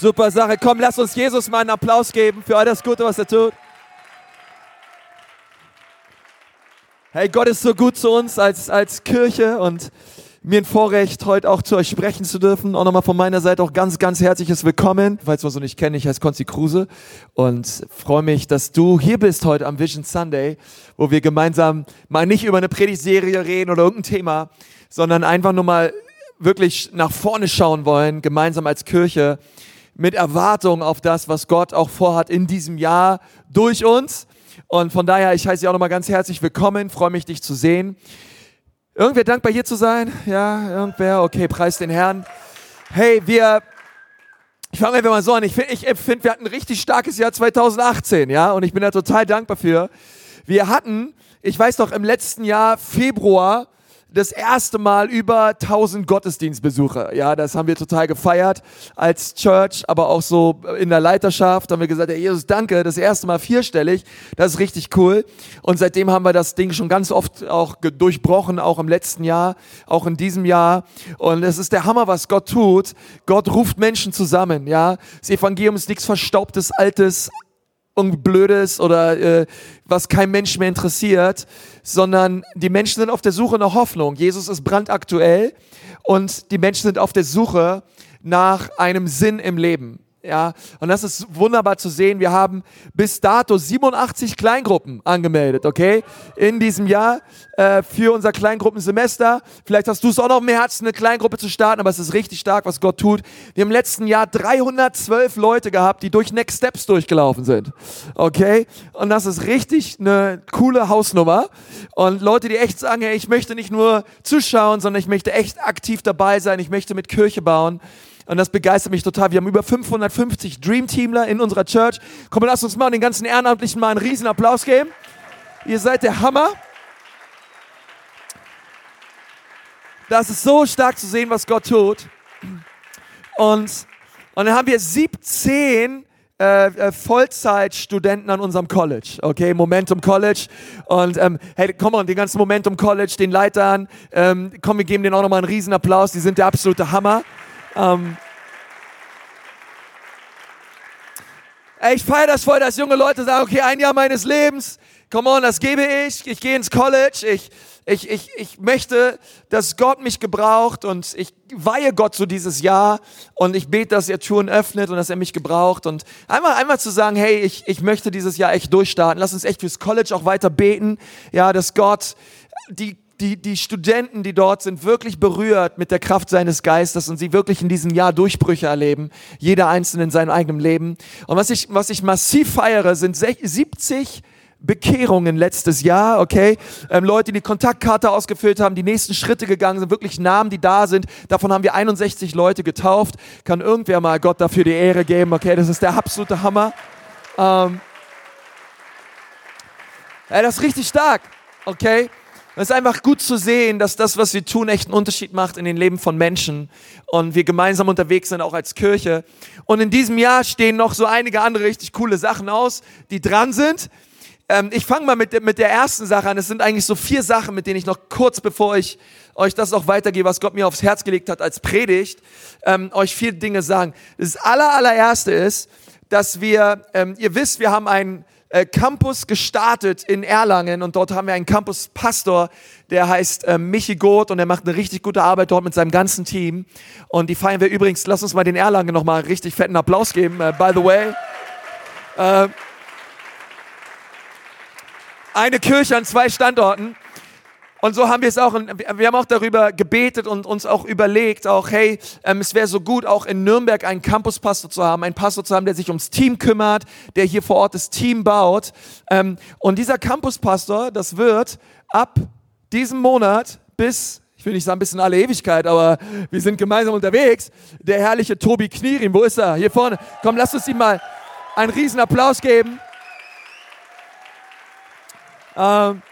Super Sache. Komm, lass uns Jesus mal einen Applaus geben für all das Gute, was er tut. Hey, Gott ist so gut zu uns als, als Kirche und mir ein Vorrecht, heute auch zu euch sprechen zu dürfen. Auch nochmal von meiner Seite auch ganz, ganz herzliches Willkommen. Falls man so nicht kennt, ich heiße Konzi Kruse und freue mich, dass du hier bist heute am Vision Sunday, wo wir gemeinsam mal nicht über eine Predigtserie reden oder irgendein Thema, sondern einfach nur mal wirklich nach vorne schauen wollen, gemeinsam als Kirche, mit Erwartung auf das, was Gott auch vorhat in diesem Jahr durch uns. Und von daher, ich heiße dich auch nochmal ganz herzlich willkommen, freue mich, dich zu sehen. Irgendwer dankbar hier zu sein? Ja, irgendwer? Okay, preis den Herrn. Hey, wir, ich fange einfach mal so an. Ich finde, ich empfinde, wir hatten ein richtig starkes Jahr 2018, ja, und ich bin da total dankbar für. Wir hatten, ich weiß noch, im letzten Jahr, Februar, das erste Mal über 1000 Gottesdienstbesucher. Ja, das haben wir total gefeiert als Church, aber auch so in der Leiterschaft haben wir gesagt, hey Jesus, danke, das erste Mal vierstellig. Das ist richtig cool. Und seitdem haben wir das Ding schon ganz oft auch durchbrochen, auch im letzten Jahr, auch in diesem Jahr. Und es ist der Hammer, was Gott tut. Gott ruft Menschen zusammen, ja. Das Evangelium ist nichts Verstaubtes, Altes, irgendwie Blödes oder äh, was kein Mensch mehr interessiert, sondern die Menschen sind auf der Suche nach Hoffnung. Jesus ist brandaktuell und die Menschen sind auf der Suche nach einem Sinn im Leben. Ja, und das ist wunderbar zu sehen. Wir haben bis dato 87 Kleingruppen angemeldet, okay, in diesem Jahr äh, für unser Kleingruppensemester. Vielleicht hast du es auch noch im Herzen, eine Kleingruppe zu starten, aber es ist richtig stark, was Gott tut. Wir haben im letzten Jahr 312 Leute gehabt, die durch Next Steps durchgelaufen sind, okay, und das ist richtig eine coole Hausnummer. Und Leute, die echt sagen, hey, ich möchte nicht nur zuschauen, sondern ich möchte echt aktiv dabei sein, ich möchte mit Kirche bauen. Und das begeistert mich total. Wir haben über 550 Dream Teamler in unserer Church. Komm, lass uns mal den ganzen Ehrenamtlichen mal einen riesen Applaus geben. Ihr seid der Hammer. Das ist so stark zu sehen, was Gott tut. Und, und dann haben wir 17 äh, äh, Vollzeitstudenten an unserem College, okay, Momentum College. Und ähm, hey, komm mal, den ganzen Momentum College, den Leitern, ähm, komm, wir geben denen auch nochmal einen riesen Applaus, die sind der absolute Hammer. Ähm, ich feiere das voll, dass junge Leute sagen, okay, ein Jahr meines Lebens, come on, das gebe ich, ich gehe ins College, ich, ich, ich, ich möchte, dass Gott mich gebraucht und ich weihe Gott so dieses Jahr und ich bete, dass er Türen öffnet und dass er mich gebraucht. Und einmal, einmal zu sagen, hey, ich, ich möchte dieses Jahr echt durchstarten, lass uns echt fürs College auch weiter beten, ja, dass Gott die die, die Studenten, die dort sind, wirklich berührt mit der Kraft seines Geistes und sie wirklich in diesem Jahr Durchbrüche erleben. Jeder Einzelne in seinem eigenen Leben. Und was ich, was ich massiv feiere, sind 70 Bekehrungen letztes Jahr, okay? Ähm, Leute, die die Kontaktkarte ausgefüllt haben, die nächsten Schritte gegangen sind, wirklich Namen, die da sind. Davon haben wir 61 Leute getauft. Kann irgendwer mal Gott dafür die Ehre geben, okay? Das ist der absolute Hammer. Ähm, ja, das ist richtig stark, okay? Es ist einfach gut zu sehen, dass das, was wir tun, echt einen Unterschied macht in den Leben von Menschen und wir gemeinsam unterwegs sind, auch als Kirche. Und in diesem Jahr stehen noch so einige andere richtig coole Sachen aus, die dran sind. Ähm, ich fange mal mit, mit der ersten Sache an. Es sind eigentlich so vier Sachen, mit denen ich noch kurz, bevor ich euch das auch weitergebe, was Gott mir aufs Herz gelegt hat als Predigt, ähm, euch vier Dinge sagen. Das aller, allererste ist, dass wir, ähm, ihr wisst, wir haben einen äh, Campus gestartet in Erlangen und dort haben wir einen Campus-Pastor, der heißt äh, Michi Goth und er macht eine richtig gute Arbeit dort mit seinem ganzen Team. Und die feiern wir übrigens, lass uns mal den Erlangen nochmal richtig fetten Applaus geben, äh, by the way. Äh, eine Kirche an zwei Standorten. Und so haben wir es auch, wir haben auch darüber gebetet und uns auch überlegt, auch hey, ähm, es wäre so gut, auch in Nürnberg einen Campuspastor zu haben, einen Pastor zu haben, der sich ums Team kümmert, der hier vor Ort das Team baut. Ähm, und dieser Campuspastor, das wird ab diesem Monat bis ich will nicht sagen bis in alle Ewigkeit, aber wir sind gemeinsam unterwegs. Der herrliche Tobi Knierim, wo ist er? Hier vorne. Komm, lass uns ihm mal einen riesen Applaus geben. Ähm,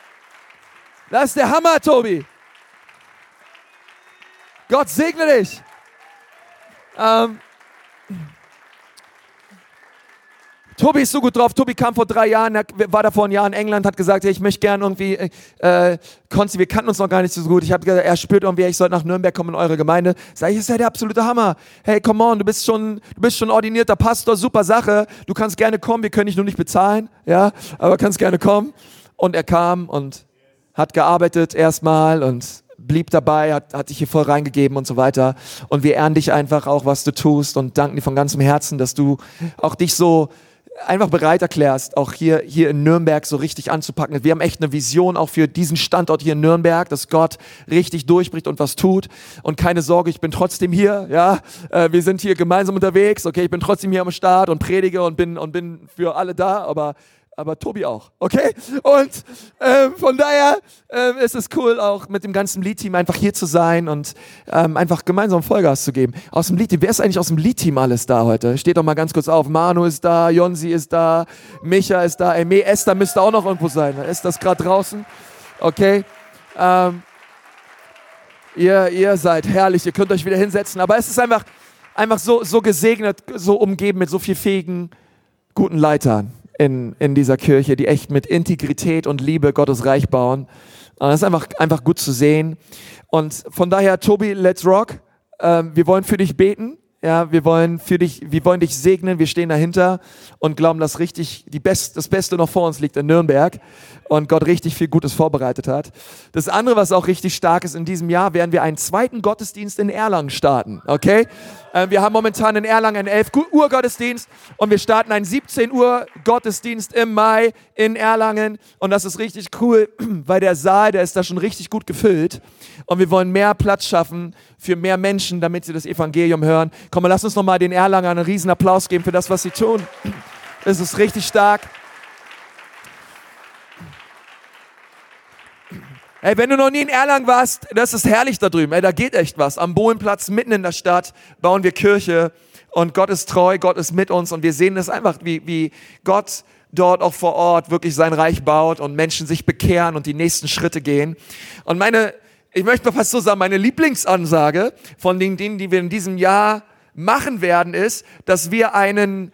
das ist der Hammer, Tobi. Gott segne dich. Ähm, Tobi ist so gut drauf. Tobi kam vor drei Jahren, war da vor einem Jahr in England, hat gesagt, hey, ich möchte gern irgendwie, äh, Konzi, wir kannten uns noch gar nicht so gut. Ich habe gesagt, er spürt irgendwie, ich sollte nach Nürnberg kommen in eure Gemeinde. Sag ich, ist ja der absolute Hammer. Hey, come on, du bist schon, du bist schon ordinierter Pastor, super Sache. Du kannst gerne kommen, wir können dich nur nicht bezahlen, ja, aber kannst gerne kommen. Und er kam und hat gearbeitet erstmal und blieb dabei, hat, hat dich hier voll reingegeben und so weiter. Und wir ehren dich einfach auch, was du tust und danken dir von ganzem Herzen, dass du auch dich so einfach bereit erklärst, auch hier, hier in Nürnberg so richtig anzupacken. Wir haben echt eine Vision auch für diesen Standort hier in Nürnberg, dass Gott richtig durchbricht und was tut. Und keine Sorge, ich bin trotzdem hier, ja. Äh, wir sind hier gemeinsam unterwegs, okay, ich bin trotzdem hier am Start und predige und bin, und bin für alle da, aber aber Tobi auch, okay? Und ähm, von daher ähm, ist es cool, auch mit dem ganzen Lead-Team einfach hier zu sein und ähm, einfach gemeinsam Vollgas zu geben. Aus dem Lead-Team, wer ist eigentlich aus dem Lead-Team alles da heute? Steht doch mal ganz kurz auf. Manu ist da, Jonsi ist da, Micha ist da, Eme, Esther müsste auch noch irgendwo sein. Ist das gerade draußen? Okay. Ähm, ihr, ihr seid herrlich, ihr könnt euch wieder hinsetzen, aber es ist einfach, einfach so, so gesegnet, so umgeben mit so viel fähigen, guten Leitern in, in dieser Kirche, die echt mit Integrität und Liebe Gottes Reich bauen. Und das ist einfach, einfach gut zu sehen. Und von daher, Tobi, let's rock. Ähm, wir wollen für dich beten. Ja, wir wollen für dich, wir wollen dich segnen. Wir stehen dahinter und glauben, dass richtig die Best, das Beste noch vor uns liegt in Nürnberg und Gott richtig viel Gutes vorbereitet hat. Das andere, was auch richtig stark ist, in diesem Jahr werden wir einen zweiten Gottesdienst in Erlangen starten. Okay? Äh, wir haben momentan in Erlangen einen 11 Uhr Gottesdienst und wir starten einen 17 Uhr Gottesdienst im Mai in Erlangen und das ist richtig cool, weil der Saal, der ist da schon richtig gut gefüllt und wir wollen mehr Platz schaffen für mehr Menschen, damit sie das Evangelium hören. Komm lass uns nochmal den Erlanger einen riesen Applaus geben für das, was sie tun. Es ist richtig stark. Ey, wenn du noch nie in Erlangen warst, das ist herrlich da drüben. Ey, da geht echt was. Am Bohlenplatz, mitten in der Stadt, bauen wir Kirche. Und Gott ist treu, Gott ist mit uns. Und wir sehen es einfach, wie, wie Gott dort auch vor Ort wirklich sein Reich baut und Menschen sich bekehren und die nächsten Schritte gehen. Und meine, ich möchte mal fast so sagen, meine Lieblingsansage von den Dingen, die wir in diesem Jahr machen werden, ist, dass wir einen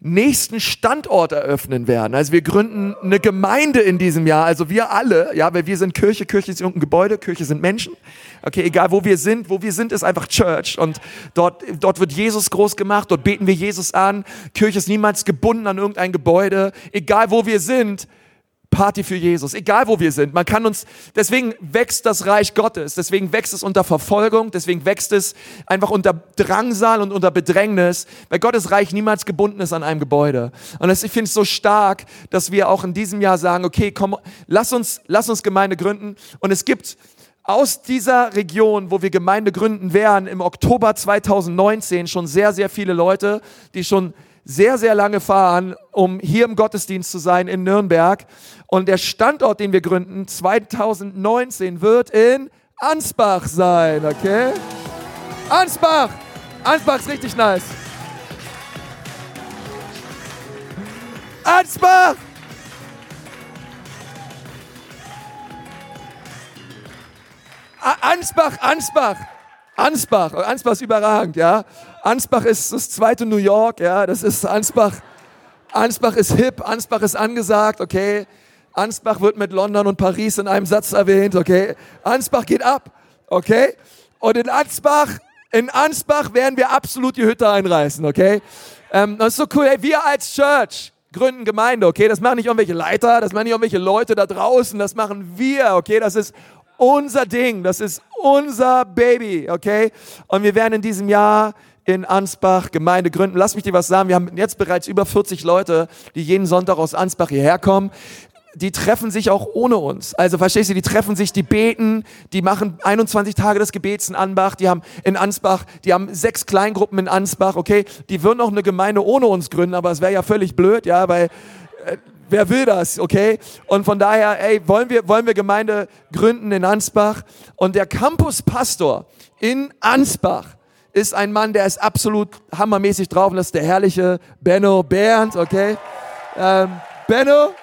nächsten Standort eröffnen werden. Also wir gründen eine Gemeinde in diesem Jahr, also wir alle, ja, weil wir sind Kirche, Kirche ist irgendein Gebäude, Kirche sind Menschen. Okay, egal wo wir sind, wo wir sind, ist einfach Church und dort, dort wird Jesus groß gemacht, dort beten wir Jesus an. Kirche ist niemals gebunden an irgendein Gebäude. Egal wo wir sind, Party für Jesus, egal wo wir sind. Man kann uns, deswegen wächst das Reich Gottes, deswegen wächst es unter Verfolgung, deswegen wächst es einfach unter Drangsal und unter Bedrängnis, weil Gottes Reich niemals gebunden ist an einem Gebäude. Und das, ich finde es so stark, dass wir auch in diesem Jahr sagen, okay, komm, lass uns, lass uns Gemeinde gründen. Und es gibt aus dieser Region, wo wir Gemeinde gründen werden, im Oktober 2019 schon sehr, sehr viele Leute, die schon sehr, sehr lange fahren, um hier im Gottesdienst zu sein in Nürnberg. Und der Standort, den wir gründen, 2019, wird in Ansbach sein, okay? Ansbach! Ansbach ist richtig nice. Ansbach! Ansbach, Ansbach, Ansbach, Ansbach ist überragend, ja. Ansbach ist das zweite New York, ja, das ist Ansbach. Ansbach ist hip, Ansbach ist angesagt, okay. Ansbach wird mit London und Paris in einem Satz erwähnt, okay. Ansbach geht ab, okay. Und in Ansbach, in Ansbach werden wir absolut die Hütte einreißen, okay. Ähm, das ist so cool, hey, wir als Church gründen Gemeinde, okay. Das machen nicht irgendwelche Leiter, das machen nicht irgendwelche Leute da draußen, das machen wir, okay. Das ist unser Ding, das ist unser Baby, okay. Und wir werden in diesem Jahr in Ansbach Gemeinde gründen. Lass mich dir was sagen. Wir haben jetzt bereits über 40 Leute, die jeden Sonntag aus Ansbach hierher kommen. Die treffen sich auch ohne uns. Also verstehst du, die treffen sich, die beten, die machen 21 Tage des Gebets in Ansbach, die haben in Ansbach, die haben sechs Kleingruppen in Ansbach, okay? Die würden auch eine Gemeinde ohne uns gründen, aber es wäre ja völlig blöd, ja, weil äh, wer will das, okay? Und von daher, ey, wollen wir, wollen wir Gemeinde gründen in Ansbach? Und der Campuspastor in Ansbach, ist ein Mann, der ist absolut hammermäßig drauf und das ist der herrliche Benno Bernd, okay? Ähm, Benno?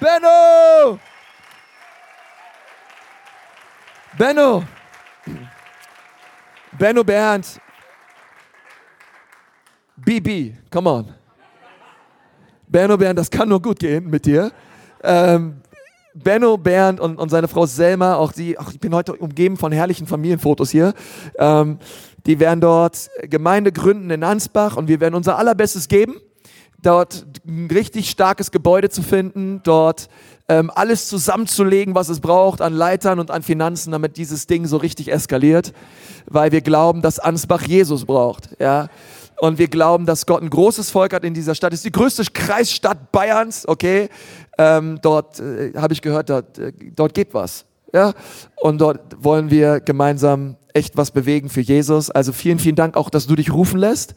Benno! Benno! Benno Bernd BB, come on. Benno Bernd, das kann nur gut gehen mit dir. Ähm, Benno Bernd und, und seine Frau Selma, auch die, ach, ich bin heute umgeben von herrlichen Familienfotos hier. Ähm, die werden dort Gemeinde gründen in Ansbach und wir werden unser allerbestes geben, dort ein richtig starkes Gebäude zu finden, dort ähm, alles zusammenzulegen, was es braucht an Leitern und an Finanzen, damit dieses Ding so richtig eskaliert, weil wir glauben, dass Ansbach Jesus braucht. Ja. Und wir glauben, dass Gott ein großes Volk hat in dieser Stadt. Es ist die größte Kreisstadt Bayerns, okay? Ähm, dort äh, habe ich gehört, dort, äh, dort geht was. Ja? Und dort wollen wir gemeinsam echt was bewegen für Jesus. Also vielen, vielen Dank auch, dass du dich rufen lässt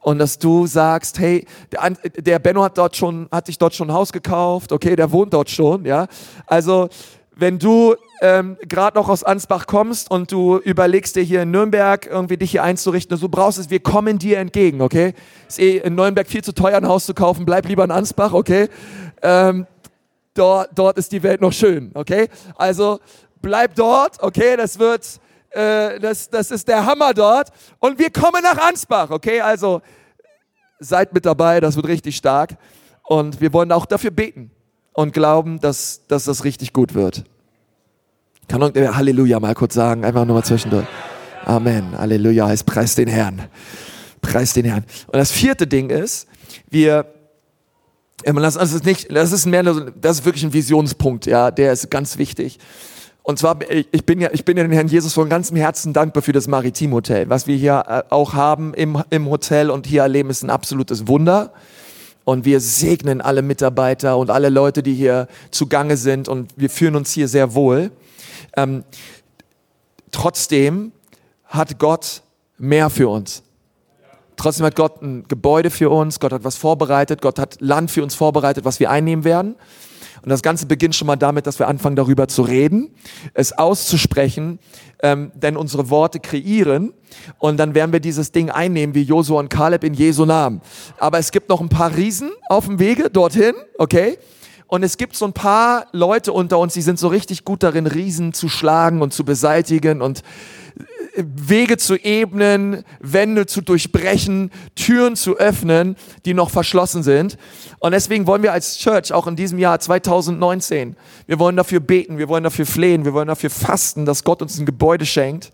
und dass du sagst, hey, der, der Benno hat dort schon, hat sich dort schon ein Haus gekauft, okay, der wohnt dort schon, ja. Also wenn du ähm, gerade noch aus Ansbach kommst und du überlegst dir hier in Nürnberg irgendwie dich hier einzurichten, du brauchst es, wir kommen dir entgegen, okay? Ist eh in Nürnberg viel zu teuer ein Haus zu kaufen, bleib lieber in Ansbach, okay? Ähm, dort, dort ist die Welt noch schön, okay? Also bleib dort, okay? Das wird, äh, das, das ist der Hammer dort und wir kommen nach Ansbach, okay? Also seid mit dabei, das wird richtig stark und wir wollen auch dafür beten und glauben, dass, dass das richtig gut wird. Kann irgendwer Halleluja mal kurz sagen, einfach nur mal zwischendurch. Amen. Halleluja heißt preis den Herrn. Preis den Herrn. Und das vierte Ding ist, wir das, ist nicht, das ist mehr, das ist wirklich ein Visionspunkt, ja, der ist ganz wichtig. Und zwar, ich bin ja, ich bin ja den Herrn Jesus von ganzem Herzen dankbar für das Maritim Hotel. Was wir hier äh, auch haben im, im Hotel und hier erleben, ist ein absolutes Wunder. Und wir segnen alle Mitarbeiter und alle Leute, die hier zugange sind und wir fühlen uns hier sehr wohl. Ähm, trotzdem hat Gott mehr für uns. Trotzdem hat Gott ein Gebäude für uns, Gott hat was vorbereitet, Gott hat Land für uns vorbereitet, was wir einnehmen werden. Und das Ganze beginnt schon mal damit, dass wir anfangen darüber zu reden, es auszusprechen, ähm, denn unsere Worte kreieren und dann werden wir dieses Ding einnehmen wie Josua und Kaleb in Jesu Namen. Aber es gibt noch ein paar Riesen auf dem Wege dorthin, okay? Und es gibt so ein paar Leute unter uns, die sind so richtig gut darin, Riesen zu schlagen und zu beseitigen und Wege zu ebnen, Wände zu durchbrechen, Türen zu öffnen, die noch verschlossen sind. Und deswegen wollen wir als Church auch in diesem Jahr 2019, wir wollen dafür beten, wir wollen dafür flehen, wir wollen dafür fasten, dass Gott uns ein Gebäude schenkt,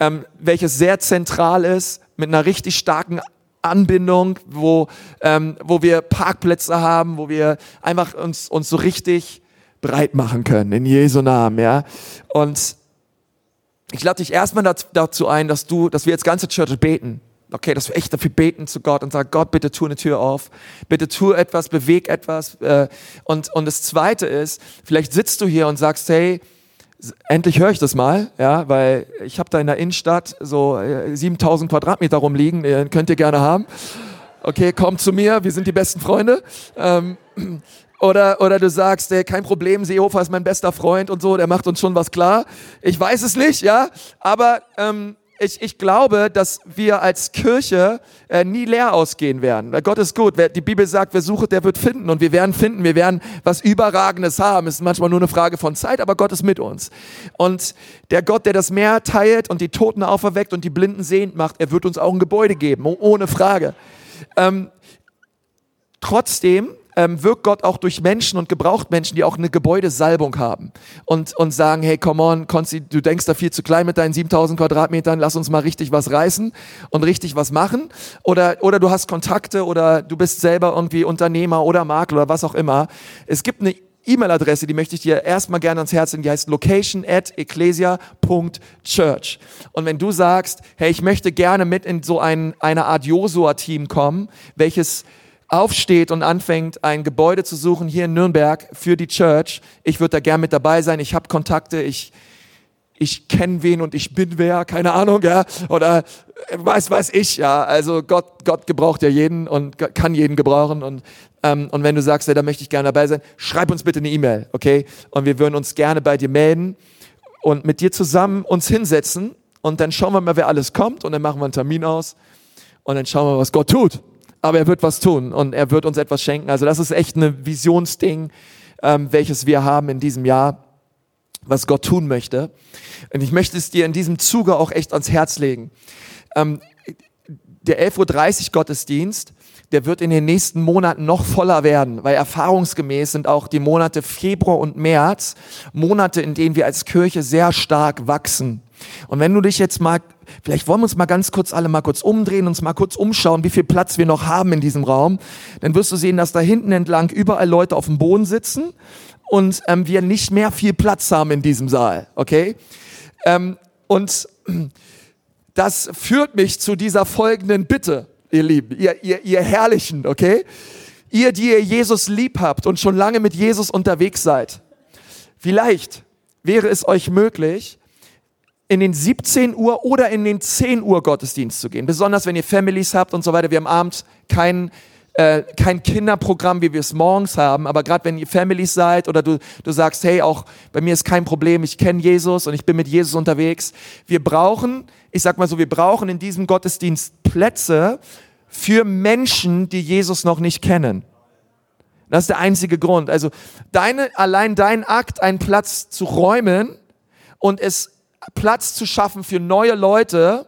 ähm, welches sehr zentral ist, mit einer richtig starken Anbindung, wo, ähm, wo wir Parkplätze haben, wo wir einfach uns, uns so richtig breit machen können, in Jesu Namen, ja. Und ich lade dich erstmal dazu ein, dass du, dass wir als ganze Church beten. Okay, dass wir echt dafür beten zu Gott und sagen, Gott, bitte tu eine Tür auf. Bitte tu etwas, beweg etwas. Äh, und, und das zweite ist, vielleicht sitzt du hier und sagst, hey, endlich höre ich das mal, ja, weil ich habe da in der Innenstadt so 7000 äh, Quadratmeter rumliegen, könnt ihr gerne haben. Okay, komm zu mir, wir sind die besten Freunde. Ähm, oder, oder du sagst, ey, kein Problem, Seehofer ist mein bester Freund und so, der macht uns schon was klar. Ich weiß es nicht, ja, aber ähm, ich, ich glaube, dass wir als Kirche äh, nie leer ausgehen werden. Weil Gott ist gut. Wer, die Bibel sagt, wer sucht, der wird finden. Und wir werden finden, wir werden was Überragendes haben. Es ist manchmal nur eine Frage von Zeit, aber Gott ist mit uns. Und der Gott, der das Meer teilt und die Toten auferweckt und die Blinden sehend macht, er wird uns auch ein Gebäude geben, ohne Frage. Ähm, trotzdem ähm, wirkt Gott auch durch Menschen und gebraucht Menschen, die auch eine Gebäudesalbung haben und, und sagen, hey, come on, Konzi, du denkst da viel zu klein mit deinen 7000 Quadratmetern, lass uns mal richtig was reißen und richtig was machen. Oder, oder du hast Kontakte oder du bist selber irgendwie Unternehmer oder Makler oder was auch immer. Es gibt eine E-Mail-Adresse, die möchte ich dir erstmal gerne ans Herz legen, die heißt location at ecclesia.church. Und wenn du sagst, hey, ich möchte gerne mit in so ein, eine Art Josua-Team kommen, welches aufsteht und anfängt, ein Gebäude zu suchen hier in Nürnberg für die Church. Ich würde da gern mit dabei sein. Ich habe Kontakte. Ich, ich kenne wen und ich bin wer, keine Ahnung, ja, oder weiß, weiß ich, ja. Also Gott, Gott gebraucht ja jeden und kann jeden gebrauchen und ähm, und wenn du sagst, ja, da möchte ich gerne dabei sein, schreib uns bitte eine E-Mail, okay? Und wir würden uns gerne bei dir melden und mit dir zusammen uns hinsetzen und dann schauen wir mal, wer alles kommt und dann machen wir einen Termin aus und dann schauen wir, was Gott tut aber er wird was tun und er wird uns etwas schenken. Also das ist echt ein Visionsding, ähm, welches wir haben in diesem Jahr, was Gott tun möchte. Und ich möchte es dir in diesem Zuge auch echt ans Herz legen. Ähm, der 11.30 Uhr Gottesdienst, der wird in den nächsten Monaten noch voller werden, weil erfahrungsgemäß sind auch die Monate Februar und März Monate, in denen wir als Kirche sehr stark wachsen. Und wenn du dich jetzt mal, vielleicht wollen wir uns mal ganz kurz alle mal kurz umdrehen, uns mal kurz umschauen, wie viel Platz wir noch haben in diesem Raum, dann wirst du sehen, dass da hinten entlang überall Leute auf dem Boden sitzen und ähm, wir nicht mehr viel Platz haben in diesem Saal, okay? Ähm, und das führt mich zu dieser folgenden Bitte, ihr Lieben, ihr, ihr, ihr Herrlichen, okay? Ihr, die ihr Jesus lieb habt und schon lange mit Jesus unterwegs seid. Vielleicht wäre es euch möglich, in den 17 Uhr oder in den 10 Uhr Gottesdienst zu gehen. Besonders wenn ihr Families habt und so weiter. Wir haben abends kein, äh, kein Kinderprogramm, wie wir es morgens haben. Aber gerade wenn ihr Families seid oder du, du sagst, hey, auch bei mir ist kein Problem, ich kenne Jesus und ich bin mit Jesus unterwegs. Wir brauchen, ich sag mal so, wir brauchen in diesem Gottesdienst Plätze für Menschen, die Jesus noch nicht kennen. Das ist der einzige Grund. Also deine, allein dein Akt, einen Platz zu räumen und es Platz zu schaffen für neue Leute,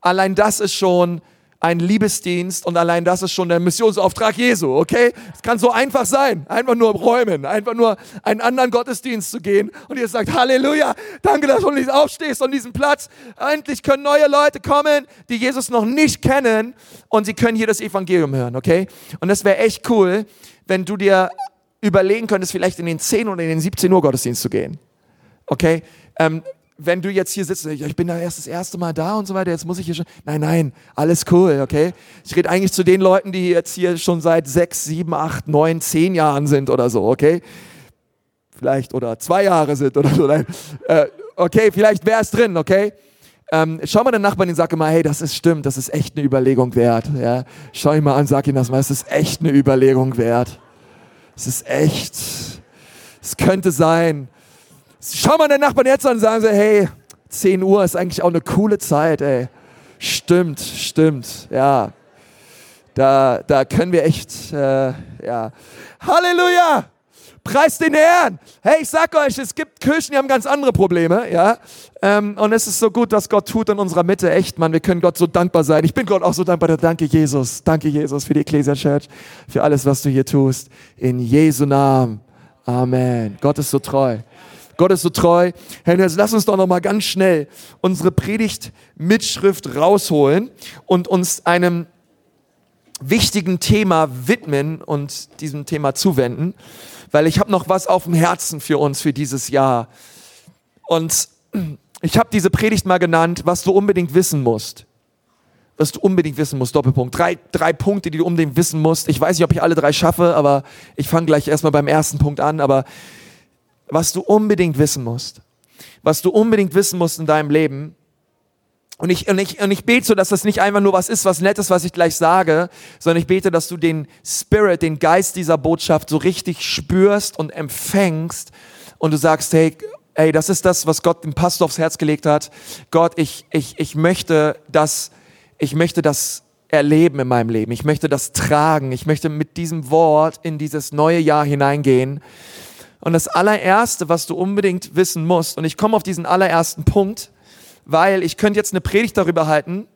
allein das ist schon ein Liebesdienst und allein das ist schon der Missionsauftrag Jesu, okay? Es kann so einfach sein, einfach nur räumen, einfach nur einen anderen Gottesdienst zu gehen und ihr sagt, Halleluja, danke, dass du nicht aufstehst an diesem Platz. Endlich können neue Leute kommen, die Jesus noch nicht kennen und sie können hier das Evangelium hören, okay? Und das wäre echt cool, wenn du dir überlegen könntest, vielleicht in den 10 oder in den 17 Uhr Gottesdienst zu gehen, okay? Ähm, wenn du jetzt hier sitzt, ich bin da erst das erste Mal da und so weiter, jetzt muss ich hier schon. Nein, nein, alles cool, okay? Ich rede eigentlich zu den Leuten, die jetzt hier schon seit sechs, sieben, acht, neun, zehn Jahren sind oder so, okay? Vielleicht oder zwei Jahre sind oder so. Nein. Äh, okay, vielleicht wäre es drin, okay? Ähm, schau mal den Nachbarn und sag immer, hey, das ist stimmt, das ist echt eine Überlegung wert. Ja? Schau ihn mal an, sag ihm das mal, es ist echt eine Überlegung wert. Es ist echt. Es könnte sein. Schau mal den Nachbarn jetzt an und sagen sie, hey, 10 Uhr ist eigentlich auch eine coole Zeit, ey. Stimmt, stimmt, ja. Da, da können wir echt, äh, ja. Halleluja! Preis den Herrn! Hey, ich sag euch, es gibt Kirchen, die haben ganz andere Probleme, ja. Ähm, und es ist so gut, was Gott tut in unserer Mitte. Echt, Mann, wir können Gott so dankbar sein. Ich bin Gott auch so dankbar. Danke, Jesus. Danke, Jesus, für die Ecclesia Church, für alles, was du hier tust. In Jesu Namen. Amen. Gott ist so treu. Gott ist so treu. Herr, jetzt lass uns doch noch mal ganz schnell unsere Predigtmitschrift rausholen und uns einem wichtigen Thema widmen und diesem Thema zuwenden, weil ich habe noch was auf dem Herzen für uns für dieses Jahr. Und ich habe diese Predigt mal genannt, was du unbedingt wissen musst. Was du unbedingt wissen musst, Doppelpunkt. Drei, drei Punkte, die du unbedingt wissen musst. Ich weiß nicht, ob ich alle drei schaffe, aber ich fange gleich erstmal beim ersten Punkt an. Aber was du unbedingt wissen musst. Was du unbedingt wissen musst in deinem Leben. Und ich, und, ich, und ich bete so, dass das nicht einfach nur was ist, was Nettes, was ich gleich sage, sondern ich bete, dass du den Spirit, den Geist dieser Botschaft so richtig spürst und empfängst und du sagst, hey, ey, das ist das, was Gott dem Pastor aufs Herz gelegt hat. Gott, ich, ich, ich möchte das, ich möchte das erleben in meinem Leben. Ich möchte das tragen. Ich möchte mit diesem Wort in dieses neue Jahr hineingehen. Und das allererste, was du unbedingt wissen musst, und ich komme auf diesen allerersten Punkt, weil ich könnte jetzt eine Predigt darüber halten,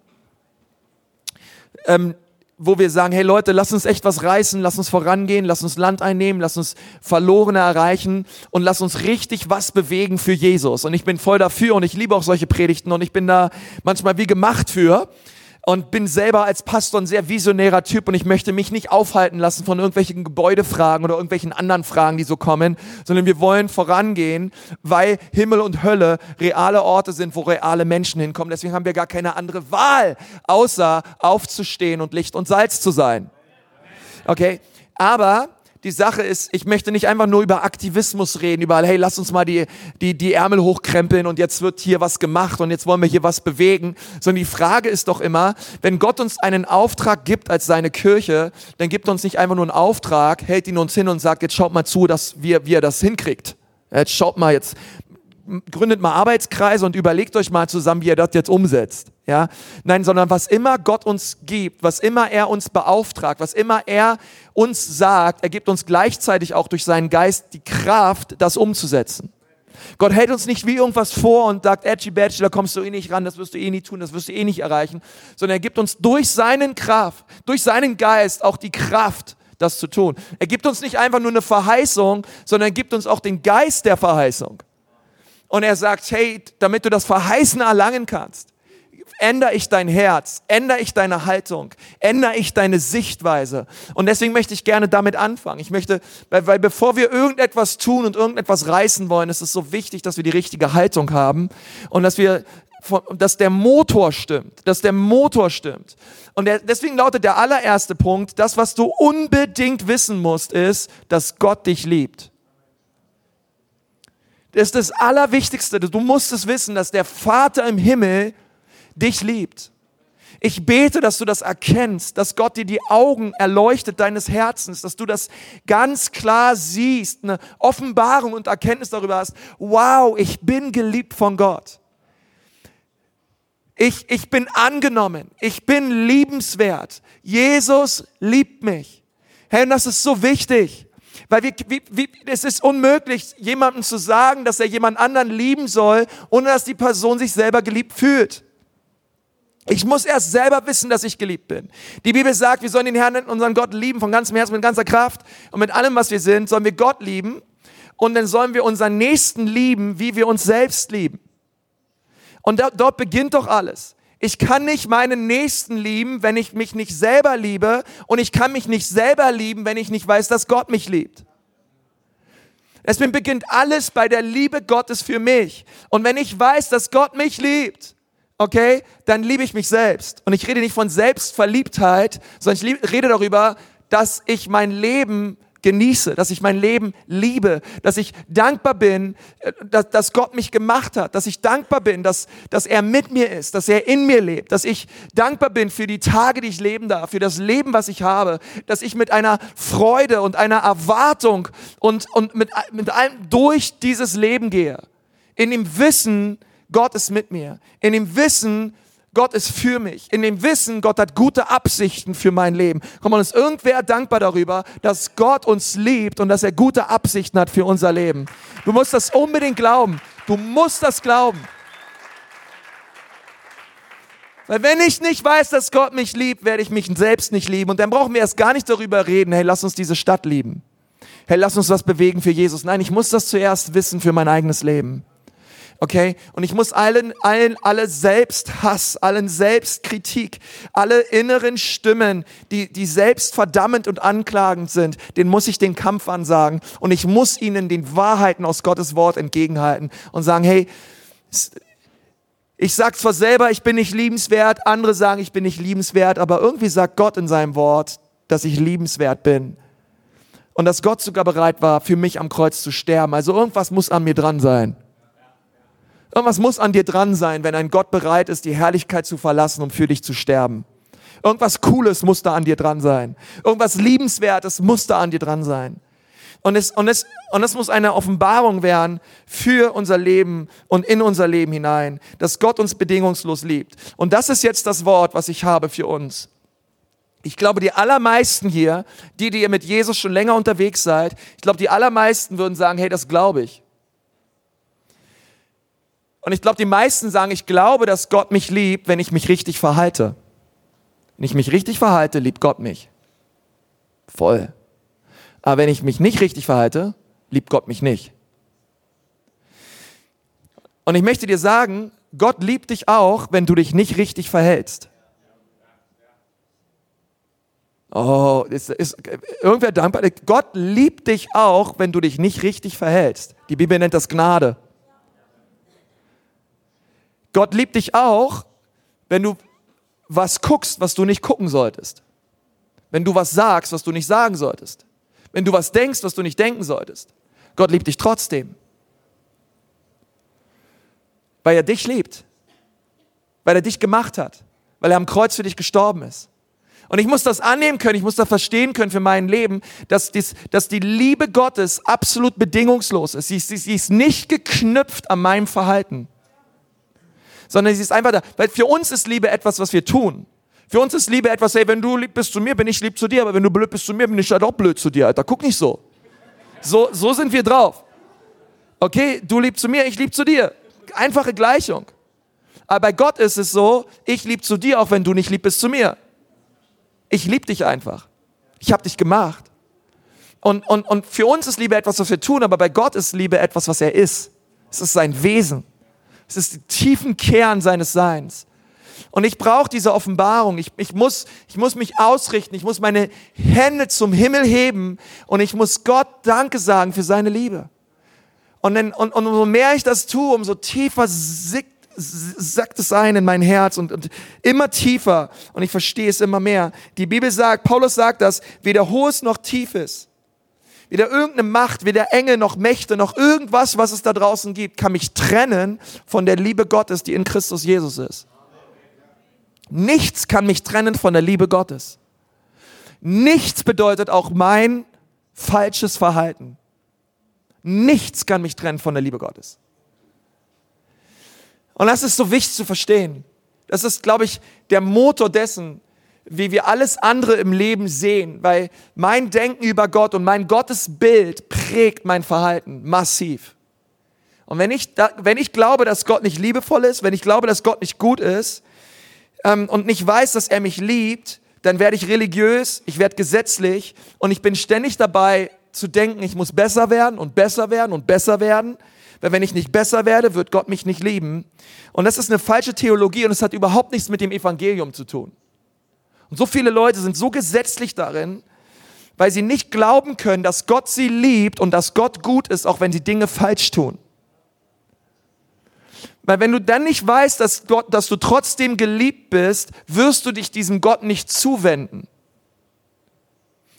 ähm, wo wir sagen, hey Leute, lass uns echt was reißen, lass uns vorangehen, lass uns Land einnehmen, lass uns Verlorene erreichen und lass uns richtig was bewegen für Jesus. Und ich bin voll dafür und ich liebe auch solche Predigten und ich bin da manchmal wie gemacht für und bin selber als Pastor ein sehr visionärer Typ und ich möchte mich nicht aufhalten lassen von irgendwelchen Gebäudefragen oder irgendwelchen anderen Fragen, die so kommen, sondern wir wollen vorangehen, weil Himmel und Hölle reale Orte sind, wo reale Menschen hinkommen. Deswegen haben wir gar keine andere Wahl, außer aufzustehen und Licht und Salz zu sein. Okay? Aber die Sache ist, ich möchte nicht einfach nur über Aktivismus reden, über, hey, lass uns mal die, die, die Ärmel hochkrempeln und jetzt wird hier was gemacht und jetzt wollen wir hier was bewegen, sondern die Frage ist doch immer, wenn Gott uns einen Auftrag gibt als seine Kirche, dann gibt uns nicht einfach nur einen Auftrag, hält ihn uns hin und sagt, jetzt schaut mal zu, dass wir, wie er das hinkriegt. Jetzt schaut mal, jetzt gründet mal Arbeitskreise und überlegt euch mal zusammen, wie ihr das jetzt umsetzt. Ja? Nein, sondern was immer Gott uns gibt, was immer er uns beauftragt, was immer er uns sagt, er gibt uns gleichzeitig auch durch seinen Geist die Kraft, das umzusetzen. Gott hält uns nicht wie irgendwas vor und sagt, Edgy Badgy, da kommst du eh nicht ran, das wirst du eh nie tun, das wirst du eh nicht erreichen, sondern er gibt uns durch seinen Kraft, durch seinen Geist auch die Kraft, das zu tun. Er gibt uns nicht einfach nur eine Verheißung, sondern er gibt uns auch den Geist der Verheißung. Und er sagt, hey, damit du das Verheißen erlangen kannst, ändere ich dein Herz, ändere ich deine Haltung, ändere ich deine Sichtweise. Und deswegen möchte ich gerne damit anfangen. Ich möchte, weil, weil bevor wir irgendetwas tun und irgendetwas reißen wollen, ist es so wichtig, dass wir die richtige Haltung haben und dass wir dass der Motor stimmt, dass der Motor stimmt. Und deswegen lautet der allererste Punkt, das, was du unbedingt wissen musst, ist, dass Gott dich liebt. Das ist das Allerwichtigste. Du musst es wissen, dass der Vater im Himmel dich liebt. Ich bete, dass du das erkennst, dass Gott dir die Augen erleuchtet deines Herzens, dass du das ganz klar siehst, eine Offenbarung und Erkenntnis darüber hast. Wow, ich bin geliebt von Gott. Ich, ich bin angenommen. Ich bin liebenswert. Jesus liebt mich. Hey, und das ist so wichtig. Weil wir, wie, wie, es ist unmöglich, jemandem zu sagen, dass er jemand anderen lieben soll, ohne dass die Person sich selber geliebt fühlt. Ich muss erst selber wissen, dass ich geliebt bin. Die Bibel sagt, wir sollen den Herrn, unseren Gott lieben, von ganzem Herzen, mit ganzer Kraft und mit allem, was wir sind, sollen wir Gott lieben und dann sollen wir unseren Nächsten lieben, wie wir uns selbst lieben. Und da, dort beginnt doch alles. Ich kann nicht meinen Nächsten lieben, wenn ich mich nicht selber liebe und ich kann mich nicht selber lieben, wenn ich nicht weiß, dass Gott mich liebt. Deswegen beginnt alles bei der Liebe Gottes für mich. Und wenn ich weiß, dass Gott mich liebt, okay, dann liebe ich mich selbst. Und ich rede nicht von Selbstverliebtheit, sondern ich rede darüber, dass ich mein Leben genieße, dass ich mein Leben liebe, dass ich dankbar bin, äh, dass, dass Gott mich gemacht hat, dass ich dankbar bin, dass, dass er mit mir ist, dass er in mir lebt, dass ich dankbar bin für die Tage, die ich leben darf, für das Leben, was ich habe, dass ich mit einer Freude und einer Erwartung und, und mit, mit allem durch dieses Leben gehe. In dem Wissen, Gott ist mit mir. In dem Wissen, Gott ist für mich. In dem Wissen, Gott hat gute Absichten für mein Leben. Komm mal, ist irgendwer dankbar darüber, dass Gott uns liebt und dass er gute Absichten hat für unser Leben. Du musst das unbedingt glauben. Du musst das glauben. Weil wenn ich nicht weiß, dass Gott mich liebt, werde ich mich selbst nicht lieben. Und dann brauchen wir erst gar nicht darüber reden, hey, lass uns diese Stadt lieben. Hey, lass uns was bewegen für Jesus. Nein, ich muss das zuerst wissen für mein eigenes Leben okay? Und ich muss allen, allen, alle Selbsthass, allen Selbstkritik, alle inneren Stimmen, die, die selbstverdammend und anklagend sind, den muss ich den Kampf ansagen und ich muss ihnen den Wahrheiten aus Gottes Wort entgegenhalten und sagen, hey, ich sag zwar selber, ich bin nicht liebenswert, andere sagen, ich bin nicht liebenswert, aber irgendwie sagt Gott in seinem Wort, dass ich liebenswert bin. Und dass Gott sogar bereit war, für mich am Kreuz zu sterben. Also irgendwas muss an mir dran sein. Irgendwas muss an dir dran sein, wenn ein Gott bereit ist, die Herrlichkeit zu verlassen, um für dich zu sterben. Irgendwas Cooles muss da an dir dran sein. Irgendwas Liebenswertes muss da an dir dran sein. Und es, und, es, und es muss eine Offenbarung werden für unser Leben und in unser Leben hinein, dass Gott uns bedingungslos liebt. Und das ist jetzt das Wort, was ich habe für uns. Ich glaube, die allermeisten hier, die, die ihr mit Jesus schon länger unterwegs seid, ich glaube, die allermeisten würden sagen, hey, das glaube ich. Und ich glaube, die meisten sagen, ich glaube, dass Gott mich liebt, wenn ich mich richtig verhalte. Wenn ich mich richtig verhalte, liebt Gott mich. Voll. Aber wenn ich mich nicht richtig verhalte, liebt Gott mich nicht. Und ich möchte dir sagen, Gott liebt dich auch, wenn du dich nicht richtig verhältst. Oh, ist, ist irgendwer dankbar? Gott liebt dich auch, wenn du dich nicht richtig verhältst. Die Bibel nennt das Gnade. Gott liebt dich auch, wenn du was guckst, was du nicht gucken solltest. Wenn du was sagst, was du nicht sagen solltest. Wenn du was denkst, was du nicht denken solltest. Gott liebt dich trotzdem. Weil er dich liebt. Weil er dich gemacht hat. Weil er am Kreuz für dich gestorben ist. Und ich muss das annehmen können, ich muss das verstehen können für mein Leben, dass, dies, dass die Liebe Gottes absolut bedingungslos ist. Sie, sie, sie ist nicht geknüpft an meinem Verhalten sondern sie ist einfach da. Weil für uns ist Liebe etwas, was wir tun. Für uns ist Liebe etwas, hey, wenn du lieb bist zu mir, bin ich lieb zu dir, aber wenn du blöd bist zu mir, bin ich halt auch blöd zu dir, Alter. Guck nicht so. So, so sind wir drauf. Okay, du liebst zu mir, ich lieb zu dir. Einfache Gleichung. Aber bei Gott ist es so, ich lieb zu dir, auch wenn du nicht lieb bist zu mir. Ich lieb dich einfach. Ich habe dich gemacht. Und, und, und für uns ist Liebe etwas, was wir tun, aber bei Gott ist Liebe etwas, was er ist. Es ist sein Wesen. Es ist der tiefen Kern seines Seins. Und ich brauche diese Offenbarung. Ich, ich, muss, ich muss mich ausrichten. Ich muss meine Hände zum Himmel heben und ich muss Gott Danke sagen für seine Liebe. Und, dann, und, und umso mehr ich das tue, umso tiefer sickt sackt es ein in mein Herz und, und immer tiefer und ich verstehe es immer mehr. Die Bibel sagt, Paulus sagt das, weder hohes noch tiefes, weder irgendeine Macht, weder Engel noch Mächte noch irgendwas, was es da draußen gibt, kann mich trennen von der Liebe Gottes, die in Christus Jesus ist. Nichts kann mich trennen von der Liebe Gottes. Nichts bedeutet auch mein falsches Verhalten. Nichts kann mich trennen von der Liebe Gottes. Und das ist so wichtig zu verstehen. Das ist, glaube ich, der Motor dessen, wie wir alles andere im Leben sehen, weil mein Denken über Gott und mein Gottesbild prägt mein Verhalten massiv. Und wenn ich, da, wenn ich glaube, dass Gott nicht liebevoll ist, wenn ich glaube, dass Gott nicht gut ist ähm, und nicht weiß, dass er mich liebt, dann werde ich religiös, ich werde gesetzlich und ich bin ständig dabei zu denken, ich muss besser werden und besser werden und besser werden weil wenn ich nicht besser werde, wird Gott mich nicht lieben. Und das ist eine falsche Theologie und es hat überhaupt nichts mit dem Evangelium zu tun. Und so viele Leute sind so gesetzlich darin, weil sie nicht glauben können, dass Gott sie liebt und dass Gott gut ist, auch wenn sie Dinge falsch tun. Weil wenn du dann nicht weißt, dass, Gott, dass du trotzdem geliebt bist, wirst du dich diesem Gott nicht zuwenden.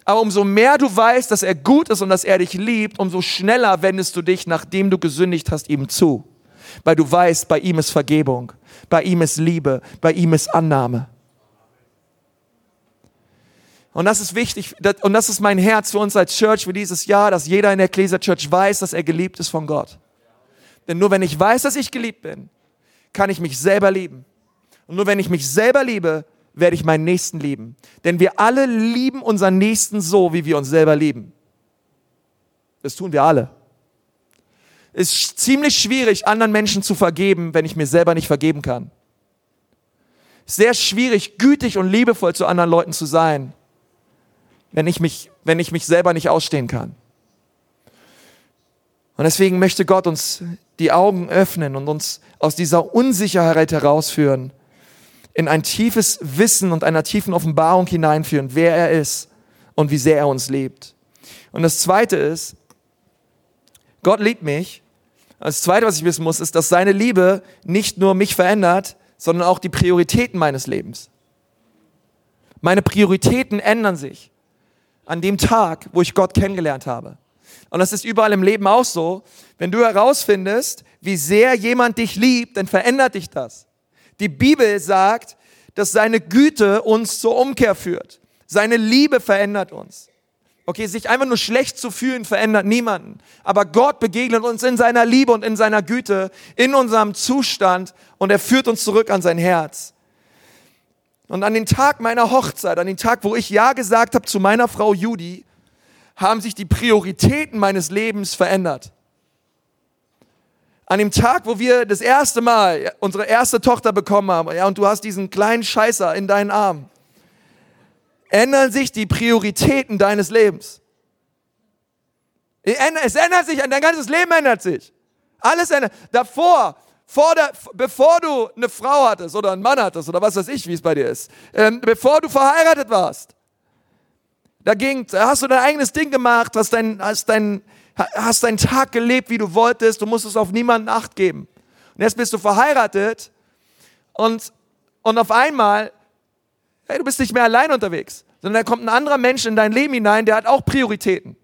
Aber umso mehr du weißt, dass er gut ist und dass er dich liebt, umso schneller wendest du dich, nachdem du gesündigt hast, ihm zu. Weil du weißt, bei ihm ist Vergebung, bei ihm ist Liebe, bei ihm ist Annahme. Und das ist wichtig, und das ist mein Herz für uns als Church für dieses Jahr, dass jeder in der Ecclesia Church weiß, dass er geliebt ist von Gott. Denn nur wenn ich weiß, dass ich geliebt bin, kann ich mich selber lieben. Und nur wenn ich mich selber liebe, werde ich meinen Nächsten lieben. Denn wir alle lieben unseren Nächsten so, wie wir uns selber lieben. Das tun wir alle. Es ist ziemlich schwierig, anderen Menschen zu vergeben, wenn ich mir selber nicht vergeben kann. Sehr schwierig, gütig und liebevoll zu anderen Leuten zu sein, wenn ich mich, wenn ich mich selber nicht ausstehen kann. Und deswegen möchte Gott uns die Augen öffnen und uns aus dieser Unsicherheit herausführen in ein tiefes Wissen und einer tiefen Offenbarung hineinführen, wer er ist und wie sehr er uns liebt. Und das Zweite ist, Gott liebt mich. Das Zweite, was ich wissen muss, ist, dass seine Liebe nicht nur mich verändert, sondern auch die Prioritäten meines Lebens. Meine Prioritäten ändern sich an dem Tag, wo ich Gott kennengelernt habe. Und das ist überall im Leben auch so. Wenn du herausfindest, wie sehr jemand dich liebt, dann verändert dich das. Die Bibel sagt, dass seine Güte uns zur Umkehr führt. Seine Liebe verändert uns. Okay, sich einfach nur schlecht zu fühlen verändert niemanden. Aber Gott begegnet uns in seiner Liebe und in seiner Güte, in unserem Zustand und er führt uns zurück an sein Herz. Und an den Tag meiner Hochzeit, an den Tag, wo ich Ja gesagt habe zu meiner Frau Judy, haben sich die Prioritäten meines Lebens verändert. An dem Tag, wo wir das erste Mal unsere erste Tochter bekommen haben, ja, und du hast diesen kleinen Scheißer in deinen Armen, ändern sich die Prioritäten deines Lebens. Es ändert sich, dein ganzes Leben ändert sich. Alles ändert. Davor, vor der, bevor du eine Frau hattest oder einen Mann hattest oder was weiß ich, wie es bei dir ist, ähm, bevor du verheiratet warst, da, ging, da hast du dein eigenes Ding gemacht, hast dein, hast dein, hast deinen Tag gelebt, wie du wolltest, du musstest auf niemanden Acht geben. Und jetzt bist du verheiratet und, und auf einmal, hey, du bist nicht mehr allein unterwegs, sondern da kommt ein anderer Mensch in dein Leben hinein, der hat auch Prioritäten.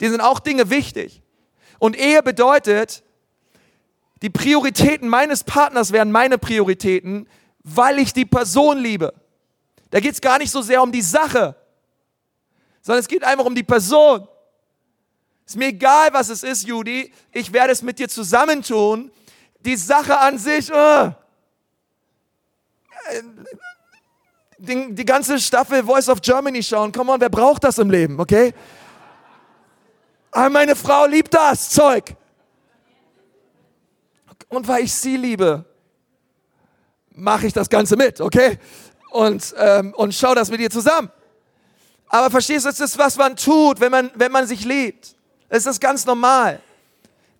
Die sind auch Dinge wichtig. Und Ehe bedeutet, die Prioritäten meines Partners werden meine Prioritäten, weil ich die Person liebe. Da geht es gar nicht so sehr um die Sache, sondern es geht einfach um die Person. Ist mir egal, was es ist, Judy. Ich werde es mit dir zusammentun. Die Sache an sich, oh. die, die ganze Staffel Voice of Germany schauen. Come on, wer braucht das im Leben, okay? Aber meine Frau liebt das Zeug. Und weil ich sie liebe, mache ich das Ganze mit, okay? Und, ähm, und schau das mit ihr zusammen. Aber verstehst du, es ist, was man tut, wenn man, wenn man sich liebt. Es ist ganz normal.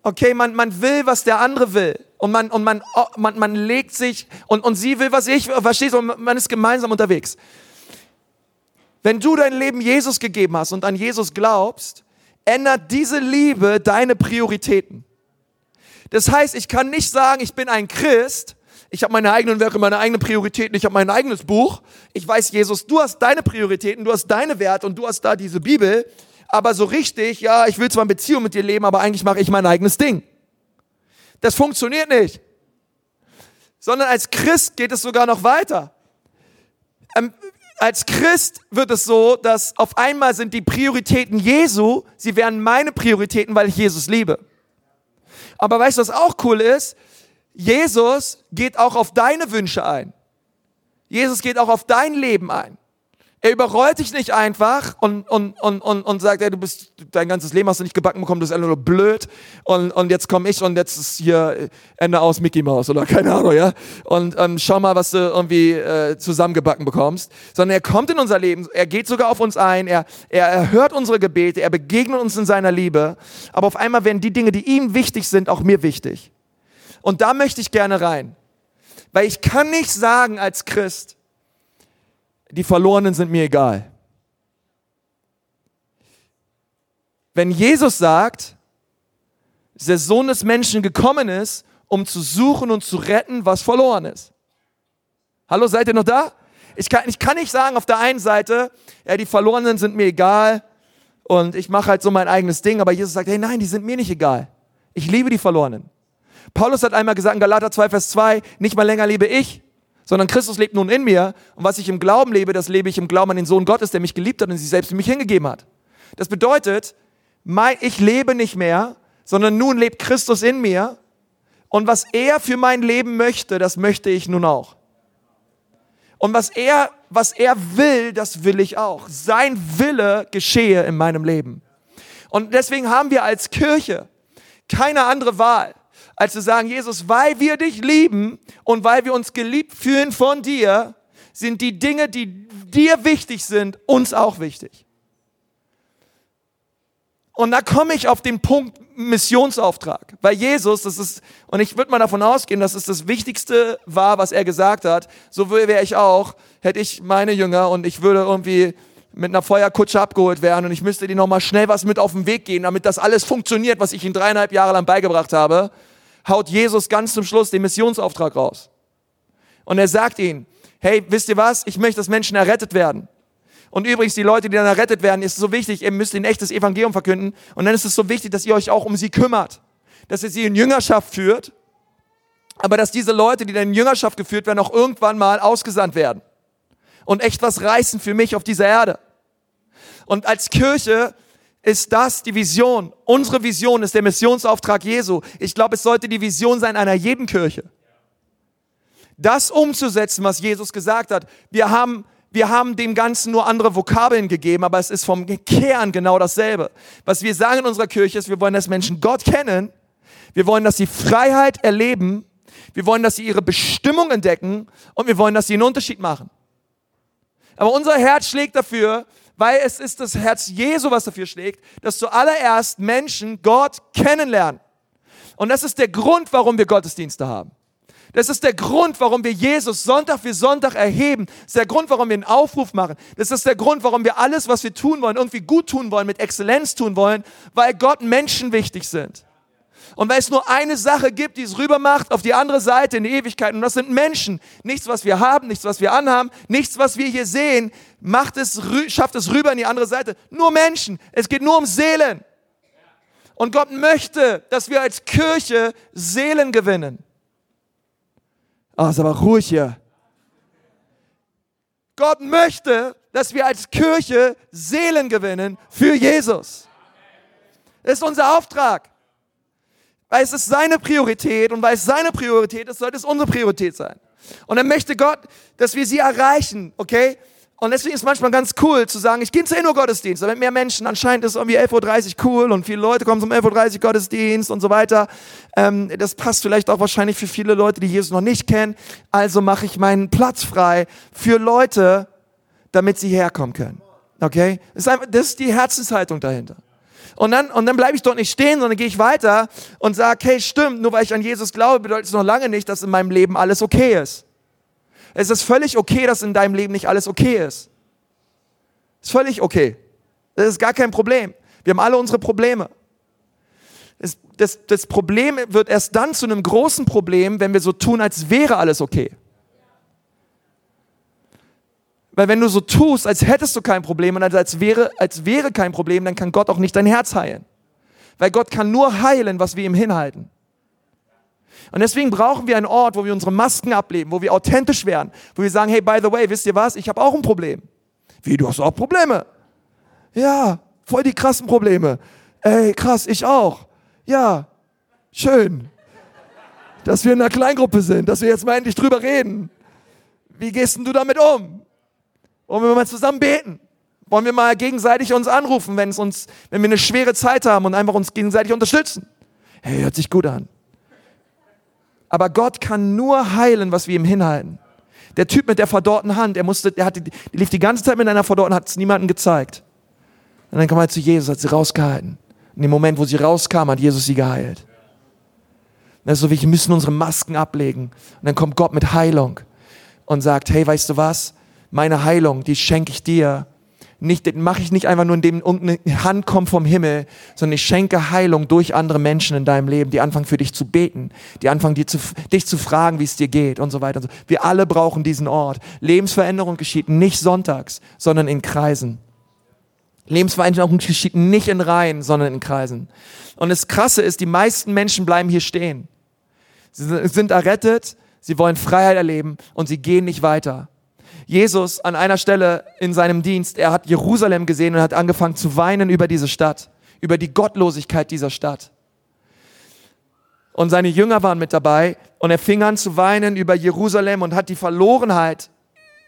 Okay, man, man will, was der andere will. Und man, und man, oh, man, man legt sich, und, und sie will, was ich, verstehst du, und man ist gemeinsam unterwegs. Wenn du dein Leben Jesus gegeben hast und an Jesus glaubst, ändert diese Liebe deine Prioritäten. Das heißt, ich kann nicht sagen, ich bin ein Christ, ich habe meine eigenen Werke, meine eigenen Prioritäten, ich habe mein eigenes Buch. Ich weiß, Jesus, du hast deine Prioritäten, du hast deine Werte und du hast da diese Bibel. Aber so richtig, ja, ich will zwar in Beziehung mit dir leben, aber eigentlich mache ich mein eigenes Ding. Das funktioniert nicht. Sondern als Christ geht es sogar noch weiter. Ähm, als Christ wird es so, dass auf einmal sind die Prioritäten Jesu, sie werden meine Prioritäten, weil ich Jesus liebe. Aber weißt du, was auch cool ist? Jesus geht auch auf deine Wünsche ein. Jesus geht auch auf dein Leben ein. Er überrollt dich nicht einfach und, und, und, und, und sagt, ey, du bist, dein ganzes Leben hast du nicht gebacken bekommen, du bist einfach nur blöd und, und jetzt komme ich und jetzt ist hier Ende aus Mickey Mouse oder keine Ahnung, ja. Und ähm, schau mal, was du irgendwie äh, zusammengebacken bekommst. Sondern er kommt in unser Leben, er geht sogar auf uns ein, er, er, er hört unsere Gebete, er begegnet uns in seiner Liebe. Aber auf einmal werden die Dinge, die ihm wichtig sind, auch mir wichtig. Und da möchte ich gerne rein. Weil ich kann nicht sagen als Christ, die Verlorenen sind mir egal. Wenn Jesus sagt, der Sohn des Menschen gekommen ist, um zu suchen und zu retten, was verloren ist. Hallo, seid ihr noch da? Ich kann, ich kann nicht sagen auf der einen Seite, ja, die Verlorenen sind mir egal und ich mache halt so mein eigenes Ding, aber Jesus sagt, hey, nein, die sind mir nicht egal. Ich liebe die Verlorenen. Paulus hat einmal gesagt in Galater 2, Vers 2, nicht mal länger lebe ich, sondern Christus lebt nun in mir. Und was ich im Glauben lebe, das lebe ich im Glauben an den Sohn Gottes, der mich geliebt hat und sich selbst für mich hingegeben hat. Das bedeutet, ich lebe nicht mehr, sondern nun lebt Christus in mir. Und was er für mein Leben möchte, das möchte ich nun auch. Und was er, was er will, das will ich auch. Sein Wille geschehe in meinem Leben. Und deswegen haben wir als Kirche keine andere Wahl als zu sagen, Jesus, weil wir dich lieben und weil wir uns geliebt fühlen von dir, sind die Dinge, die dir wichtig sind, uns auch wichtig. Und da komme ich auf den Punkt Missionsauftrag. Weil Jesus, das ist, und ich würde mal davon ausgehen, dass es das Wichtigste war, was er gesagt hat. So wäre ich auch, hätte ich meine Jünger und ich würde irgendwie mit einer Feuerkutsche abgeholt werden und ich müsste die nochmal schnell was mit auf den Weg gehen, damit das alles funktioniert, was ich ihnen dreieinhalb Jahre lang beigebracht habe haut Jesus ganz zum Schluss den Missionsauftrag raus. Und er sagt ihnen, hey, wisst ihr was? Ich möchte, dass Menschen errettet werden. Und übrigens, die Leute, die dann errettet werden, ist so wichtig, ihr müsst ihnen echtes Evangelium verkünden. Und dann ist es so wichtig, dass ihr euch auch um sie kümmert. Dass ihr sie in Jüngerschaft führt. Aber dass diese Leute, die dann in Jüngerschaft geführt werden, auch irgendwann mal ausgesandt werden. Und echt was reißen für mich auf dieser Erde. Und als Kirche ist das die Vision. Unsere Vision ist der Missionsauftrag Jesu. Ich glaube, es sollte die Vision sein einer jeden Kirche. Das umzusetzen, was Jesus gesagt hat. Wir haben, wir haben dem Ganzen nur andere Vokabeln gegeben, aber es ist vom Kern genau dasselbe. Was wir sagen in unserer Kirche ist, wir wollen, dass Menschen Gott kennen. Wir wollen, dass sie Freiheit erleben. Wir wollen, dass sie ihre Bestimmung entdecken. Und wir wollen, dass sie einen Unterschied machen. Aber unser Herz schlägt dafür, weil es ist das Herz Jesu, was dafür schlägt, dass zuallererst Menschen Gott kennenlernen. Und das ist der Grund, warum wir Gottesdienste haben. Das ist der Grund, warum wir Jesus Sonntag für Sonntag erheben. Das ist der Grund, warum wir einen Aufruf machen. Das ist der Grund, warum wir alles, was wir tun wollen, irgendwie gut tun wollen, mit Exzellenz tun wollen, weil Gott Menschen wichtig sind. Und weil es nur eine Sache gibt, die es rüber macht auf die andere Seite in die Ewigkeit, und das sind Menschen. Nichts, was wir haben, nichts, was wir anhaben, nichts, was wir hier sehen, macht es, schafft es rüber in die andere Seite. Nur Menschen. Es geht nur um Seelen. Und Gott möchte, dass wir als Kirche Seelen gewinnen. Ah, oh, ist aber ruhig hier. Gott möchte, dass wir als Kirche Seelen gewinnen für Jesus. Das ist unser Auftrag. Weil es ist seine Priorität und weil es seine Priorität ist, sollte es unsere Priorität sein. Und dann möchte Gott, dass wir sie erreichen, okay? Und deswegen ist manchmal ganz cool zu sagen, ich gehe zu Inno-Gottesdienst. Da sind mehr Menschen, anscheinend ist irgendwie 11.30 Uhr cool und viele Leute kommen zum 11.30 Uhr Gottesdienst und so weiter. Ähm, das passt vielleicht auch wahrscheinlich für viele Leute, die Jesus noch nicht kennen. Also mache ich meinen Platz frei für Leute, damit sie herkommen können. Okay? Das ist, einfach, das ist die Herzenshaltung dahinter. Und dann, und dann bleibe ich dort nicht stehen, sondern gehe ich weiter und sage, hey, stimmt, nur weil ich an Jesus glaube, bedeutet es noch lange nicht, dass in meinem Leben alles okay ist. Es ist völlig okay, dass in deinem Leben nicht alles okay ist. Ist völlig okay. Das ist gar kein Problem. Wir haben alle unsere Probleme. Das, das, das Problem wird erst dann zu einem großen Problem, wenn wir so tun, als wäre alles okay. Weil wenn du so tust, als hättest du kein Problem und als wäre, als wäre kein Problem, dann kann Gott auch nicht dein Herz heilen. Weil Gott kann nur heilen, was wir ihm hinhalten. Und deswegen brauchen wir einen Ort, wo wir unsere Masken ableben, wo wir authentisch werden, wo wir sagen, hey, by the way, wisst ihr was, ich habe auch ein Problem. Wie, du hast auch Probleme? Ja, voll die krassen Probleme. Ey, krass, ich auch. Ja, schön, dass wir in einer Kleingruppe sind, dass wir jetzt mal endlich drüber reden. Wie gehst denn du damit um? Wollen wir mal zusammen beten? Wollen wir mal gegenseitig uns anrufen, wenn es uns, wenn wir eine schwere Zeit haben und einfach uns gegenseitig unterstützen? Hey, hört sich gut an. Aber Gott kann nur heilen, was wir ihm hinhalten. Der Typ mit der verdorrten Hand, er musste, der hatte, der lief die ganze Zeit mit einer verdorrten Hand, hat es niemandem gezeigt. Und dann kam er zu Jesus, hat sie rausgehalten. In dem Moment, wo sie rauskam, hat Jesus sie geheilt. Das ist so, wir müssen unsere Masken ablegen. Und dann kommt Gott mit Heilung und sagt, hey, weißt du was? Meine Heilung, die schenke ich dir nicht, mache ich nicht einfach nur, indem irgendeine Hand kommt vom Himmel, sondern ich schenke Heilung durch andere Menschen in deinem Leben, die anfangen für dich zu beten, die anfangen dir zu, dich zu fragen, wie es dir geht und so weiter. Und so. Wir alle brauchen diesen Ort. Lebensveränderung geschieht nicht sonntags, sondern in Kreisen. Lebensveränderung geschieht nicht in Reihen, sondern in Kreisen. Und das Krasse ist, die meisten Menschen bleiben hier stehen. Sie sind errettet, sie wollen Freiheit erleben und sie gehen nicht weiter. Jesus an einer Stelle in seinem Dienst, er hat Jerusalem gesehen und hat angefangen zu weinen über diese Stadt, über die Gottlosigkeit dieser Stadt. Und seine Jünger waren mit dabei und er fing an zu weinen über Jerusalem und hat die Verlorenheit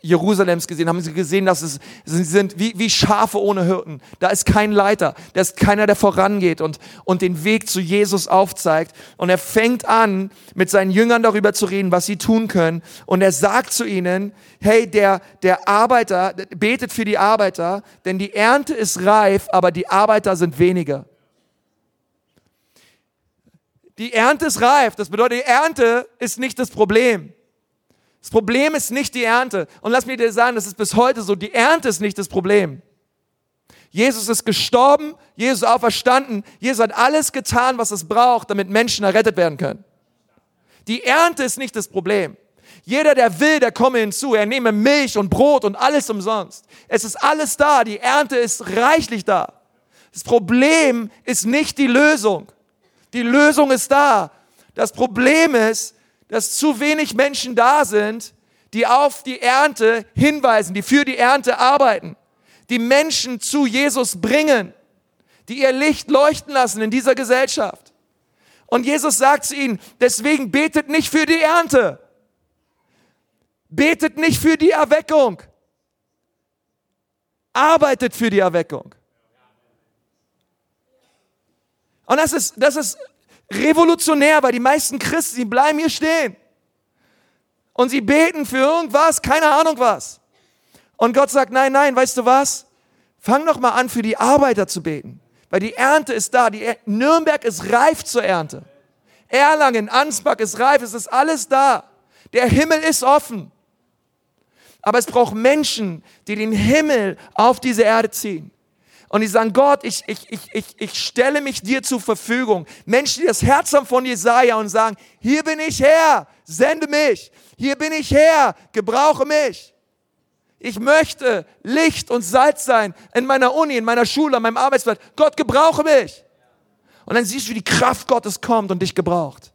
Jerusalems gesehen, haben sie gesehen, dass es, sie sind wie, wie Schafe ohne Hirten. Da ist kein Leiter, da ist keiner, der vorangeht und, und den Weg zu Jesus aufzeigt. Und er fängt an, mit seinen Jüngern darüber zu reden, was sie tun können. Und er sagt zu ihnen, hey, der, der Arbeiter, betet für die Arbeiter, denn die Ernte ist reif, aber die Arbeiter sind weniger. Die Ernte ist reif, das bedeutet, die Ernte ist nicht das Problem. Das Problem ist nicht die Ernte. Und lass mich dir sagen, das ist bis heute so. Die Ernte ist nicht das Problem. Jesus ist gestorben, Jesus ist auferstanden, Jesus hat alles getan, was es braucht, damit Menschen errettet werden können. Die Ernte ist nicht das Problem. Jeder, der will, der komme hinzu. Er nehme Milch und Brot und alles umsonst. Es ist alles da. Die Ernte ist reichlich da. Das Problem ist nicht die Lösung. Die Lösung ist da. Das Problem ist, dass zu wenig Menschen da sind, die auf die Ernte hinweisen, die für die Ernte arbeiten, die Menschen zu Jesus bringen, die ihr Licht leuchten lassen in dieser Gesellschaft. Und Jesus sagt zu ihnen, deswegen betet nicht für die Ernte. Betet nicht für die Erweckung. Arbeitet für die Erweckung. Und das ist, das ist revolutionär, weil die meisten Christen, die bleiben hier stehen. Und sie beten für irgendwas, keine Ahnung was. Und Gott sagt, nein, nein, weißt du was? Fang doch mal an, für die Arbeiter zu beten. Weil die Ernte ist da. Die er Nürnberg ist reif zur Ernte. Erlangen, Ansbach ist reif. Es ist alles da. Der Himmel ist offen. Aber es braucht Menschen, die den Himmel auf diese Erde ziehen. Und die sagen, Gott, ich, ich, ich, ich, ich stelle mich dir zur Verfügung. Menschen, die das Herz haben von Jesaja und sagen, hier bin ich Herr, sende mich. Hier bin ich Herr, gebrauche mich. Ich möchte Licht und Salz sein in meiner Uni, in meiner Schule, an meinem Arbeitsplatz. Gott, gebrauche mich. Und dann siehst du, wie die Kraft Gottes kommt und dich gebraucht.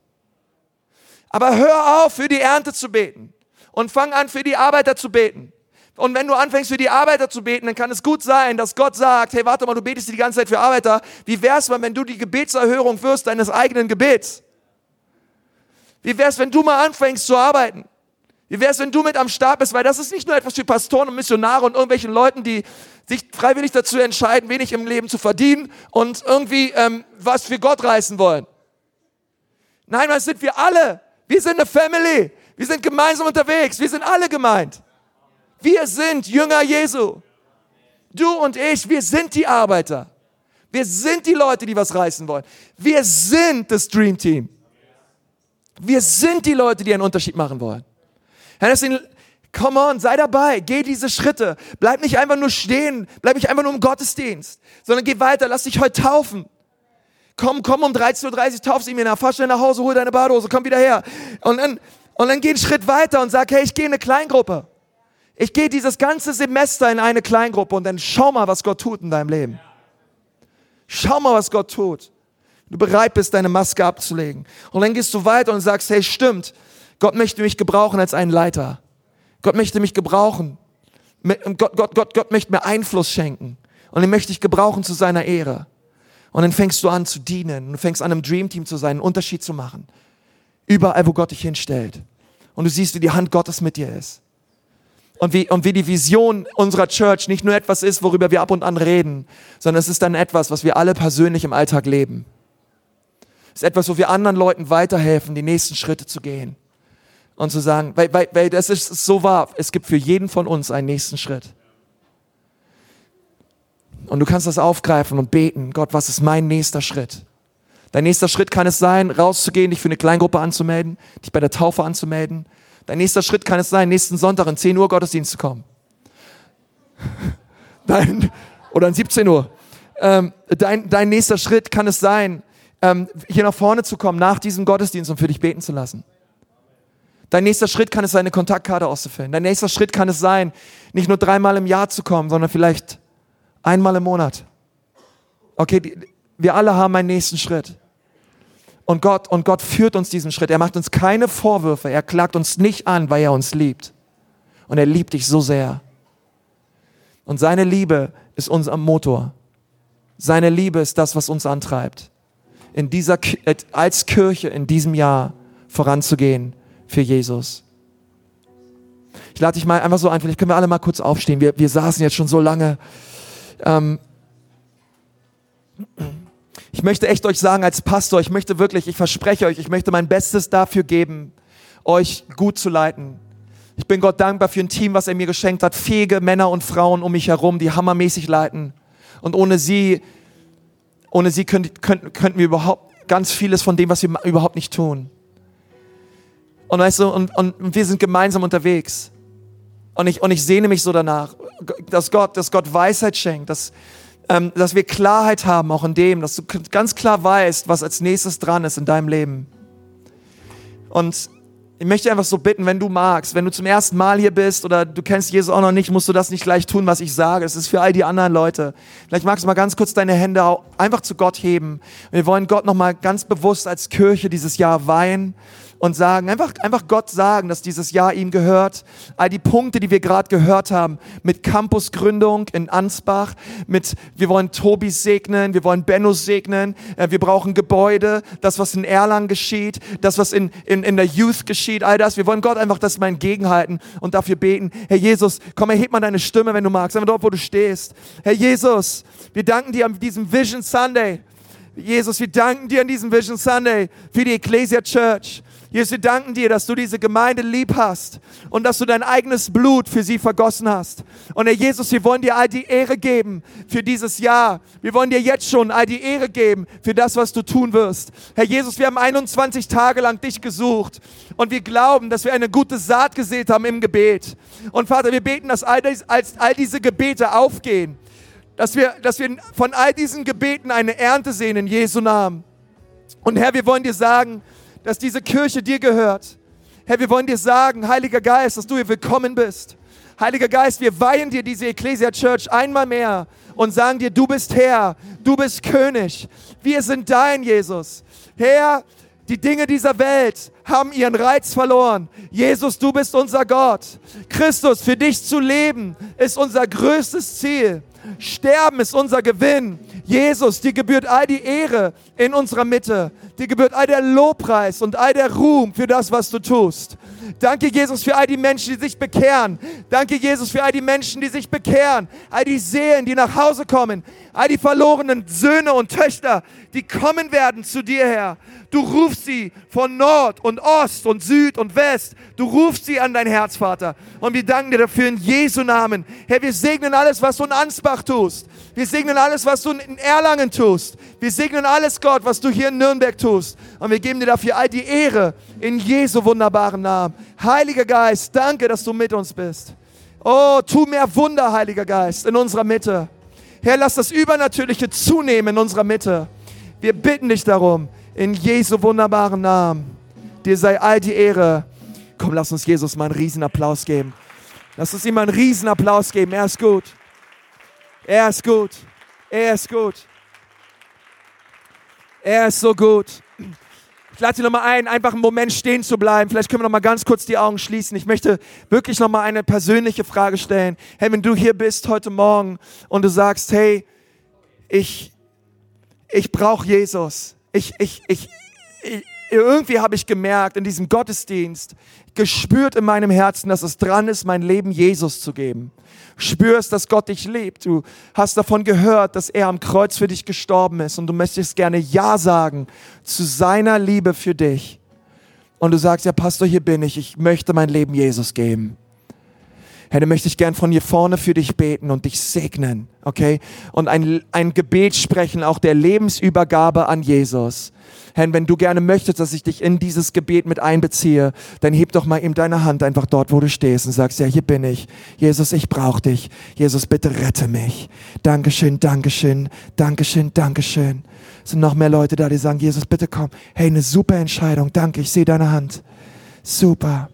Aber hör auf, für die Ernte zu beten und fang an, für die Arbeiter zu beten. Und wenn du anfängst für die Arbeiter zu beten, dann kann es gut sein, dass Gott sagt, hey, warte mal, du betest die ganze Zeit für Arbeiter. Wie wär's mal, wenn du die Gebetserhörung wirst deines eigenen Gebets? Wie wär's, wenn du mal anfängst zu arbeiten? Wie wäre es, wenn du mit am Start bist? Weil das ist nicht nur etwas für Pastoren und Missionare und irgendwelchen Leuten, die sich freiwillig dazu entscheiden, wenig im Leben zu verdienen und irgendwie ähm, was für Gott reißen wollen. Nein, das sind wir alle. Wir sind eine Family. Wir sind gemeinsam unterwegs. Wir sind alle gemeint. Wir sind Jünger Jesu. Du und ich, wir sind die Arbeiter. Wir sind die Leute, die was reißen wollen. Wir sind das Dream Team. Wir sind die Leute, die einen Unterschied machen wollen. Herr, deswegen, come on, sei dabei, geh diese Schritte. Bleib nicht einfach nur stehen, bleib nicht einfach nur im Gottesdienst, sondern geh weiter, lass dich heute taufen. Komm, komm um 13.30 Uhr, tauf sie mir nach, fahr schnell nach Hause, hol deine Badehose, komm wieder her. Und dann, und dann geh einen Schritt weiter und sag, hey, ich gehe in eine Kleingruppe. Ich gehe dieses ganze Semester in eine Kleingruppe und dann schau mal, was Gott tut in deinem Leben. Schau mal, was Gott tut. Du bereit bist, deine Maske abzulegen. Und dann gehst du weiter und sagst, hey, stimmt, Gott möchte mich gebrauchen als einen Leiter. Gott möchte mich gebrauchen. Gott, Gott, Gott, Gott möchte mir Einfluss schenken. Und er möchte dich gebrauchen zu seiner Ehre. Und dann fängst du an zu dienen. Du fängst an, im Dreamteam zu sein, einen Unterschied zu machen. Überall, wo Gott dich hinstellt. Und du siehst, wie die Hand Gottes mit dir ist. Und wie, und wie die Vision unserer Church nicht nur etwas ist, worüber wir ab und an reden, sondern es ist dann etwas, was wir alle persönlich im Alltag leben. Es ist etwas, wo wir anderen Leuten weiterhelfen, die nächsten Schritte zu gehen und zu sagen, weil, weil, weil das ist so wahr, es gibt für jeden von uns einen nächsten Schritt. Und du kannst das aufgreifen und beten, Gott, was ist mein nächster Schritt? Dein nächster Schritt kann es sein, rauszugehen, dich für eine Kleingruppe anzumelden, dich bei der Taufe anzumelden. Dein nächster Schritt kann es sein, nächsten Sonntag in 10 Uhr Gottesdienst zu kommen. Dein, oder in 17 Uhr. Ähm, dein, dein nächster Schritt kann es sein, ähm, hier nach vorne zu kommen nach diesem Gottesdienst und für dich beten zu lassen. Dein nächster Schritt kann es sein, eine Kontaktkarte auszufüllen. Dein nächster Schritt kann es sein, nicht nur dreimal im Jahr zu kommen, sondern vielleicht einmal im Monat. Okay, wir alle haben einen nächsten Schritt. Und Gott, und Gott führt uns diesen Schritt. Er macht uns keine Vorwürfe. Er klagt uns nicht an, weil er uns liebt. Und er liebt dich so sehr. Und seine Liebe ist unser Motor. Seine Liebe ist das, was uns antreibt, in dieser, als Kirche in diesem Jahr voranzugehen für Jesus. Ich lade dich mal einfach so ein, vielleicht können wir alle mal kurz aufstehen. Wir, wir saßen jetzt schon so lange. Ähm ich möchte echt euch sagen, als Pastor, ich möchte wirklich, ich verspreche euch, ich möchte mein Bestes dafür geben, euch gut zu leiten. Ich bin Gott dankbar für ein Team, was er mir geschenkt hat. Fähige Männer und Frauen um mich herum, die hammermäßig leiten. Und ohne sie, ohne sie könnten, könnten, könnten wir überhaupt ganz vieles von dem, was wir überhaupt nicht tun. Und weißt du, und, und wir sind gemeinsam unterwegs. Und ich, und ich sehne mich so danach, dass Gott, dass Gott Weisheit schenkt, dass, ähm, dass wir Klarheit haben auch in dem, dass du ganz klar weißt, was als nächstes dran ist in deinem Leben. Und ich möchte einfach so bitten, wenn du magst, wenn du zum ersten Mal hier bist oder du kennst Jesus auch noch nicht, musst du das nicht gleich tun, was ich sage. Es ist für all die anderen Leute. Vielleicht magst du mal ganz kurz deine Hände einfach zu Gott heben. Wir wollen Gott nochmal ganz bewusst als Kirche dieses Jahr weihen und sagen, einfach, einfach Gott sagen, dass dieses Jahr ihm gehört. All die Punkte, die wir gerade gehört haben, mit Campusgründung in Ansbach, mit, wir wollen Tobis segnen, wir wollen Benno segnen, äh, wir brauchen Gebäude, das, was in Erlangen geschieht, das, was in, in, in der Youth geschieht, all das. Wir wollen Gott einfach das mal entgegenhalten und dafür beten. Herr Jesus, komm, erheb mal deine Stimme, wenn du magst, einfach dort, wo du stehst. Herr Jesus, wir danken dir an diesem Vision Sunday. Jesus, wir danken dir an diesem Vision Sunday für die Ecclesia Church. Jesus, wir danken dir, dass du diese Gemeinde lieb hast und dass du dein eigenes Blut für sie vergossen hast. Und Herr Jesus, wir wollen dir all die Ehre geben für dieses Jahr. Wir wollen dir jetzt schon all die Ehre geben für das, was du tun wirst. Herr Jesus, wir haben 21 Tage lang dich gesucht und wir glauben, dass wir eine gute Saat gesät haben im Gebet. Und Vater, wir beten, dass all, dies, als all diese Gebete aufgehen, dass wir, dass wir von all diesen Gebeten eine Ernte sehen in Jesu Namen. Und Herr, wir wollen dir sagen, dass diese Kirche dir gehört. Herr, wir wollen dir sagen, Heiliger Geist, dass du hier willkommen bist. Heiliger Geist, wir weihen dir diese Ecclesia Church einmal mehr und sagen dir, du bist Herr, du bist König. Wir sind dein Jesus. Herr, die Dinge dieser Welt haben ihren Reiz verloren. Jesus, du bist unser Gott. Christus, für dich zu leben, ist unser größtes Ziel. Sterben ist unser Gewinn. Jesus, dir gebührt all die Ehre in unserer Mitte. Dir gebührt all der Lobpreis und all der Ruhm für das, was du tust. Danke, Jesus, für all die Menschen, die sich bekehren. Danke, Jesus, für all die Menschen, die sich bekehren. All die Seelen, die nach Hause kommen. All die verlorenen Söhne und Töchter, die kommen werden zu dir, Herr. Du rufst sie von Nord und Ost und Süd und West. Du rufst sie an dein Herz, Vater. Und wir danken dir dafür in Jesu Namen. Herr, wir segnen alles, was du in Ansbach tust. Wir segnen alles, was du in Erlangen tust. Wir segnen alles, Gott, was du hier in Nürnberg tust. Und wir geben dir dafür all die Ehre in Jesu wunderbaren Namen. Heiliger Geist, danke, dass du mit uns bist. Oh, tu mehr Wunder, Heiliger Geist, in unserer Mitte. Herr, lass das Übernatürliche zunehmen in unserer Mitte. Wir bitten dich darum, in Jesu wunderbaren Namen. Dir sei all die Ehre. Komm, lass uns Jesus mal einen Riesenapplaus geben. Lass uns ihm mal einen Riesenapplaus geben. Er ist gut. Er ist gut. Er ist gut. Er ist so gut. Ich lade Sie nochmal ein, einfach einen Moment stehen zu bleiben. Vielleicht können wir nochmal ganz kurz die Augen schließen. Ich möchte wirklich nochmal eine persönliche Frage stellen. Hey, wenn du hier bist heute Morgen und du sagst, hey, ich, ich brauche Jesus. Ich, ich, ich, ich irgendwie habe ich gemerkt in diesem Gottesdienst, gespürt in meinem Herzen, dass es dran ist, mein Leben Jesus zu geben spürst, dass Gott dich liebt. Du hast davon gehört, dass er am Kreuz für dich gestorben ist und du möchtest gerne Ja sagen zu seiner Liebe für dich. Und du sagst, ja Pastor, hier bin ich, ich möchte mein Leben Jesus geben. Herr, dann möchte ich gern von hier vorne für dich beten und dich segnen, okay? Und ein, ein Gebet sprechen, auch der Lebensübergabe an Jesus. Herr, wenn du gerne möchtest, dass ich dich in dieses Gebet mit einbeziehe, dann heb doch mal eben deine Hand einfach dort, wo du stehst und sagst, ja, hier bin ich. Jesus, ich brauche dich. Jesus, bitte rette mich. Dankeschön, Dankeschön, Dankeschön, Dankeschön. Es sind noch mehr Leute da, die sagen, Jesus, bitte komm. Hey, eine super Entscheidung. Danke, ich sehe deine Hand. Super.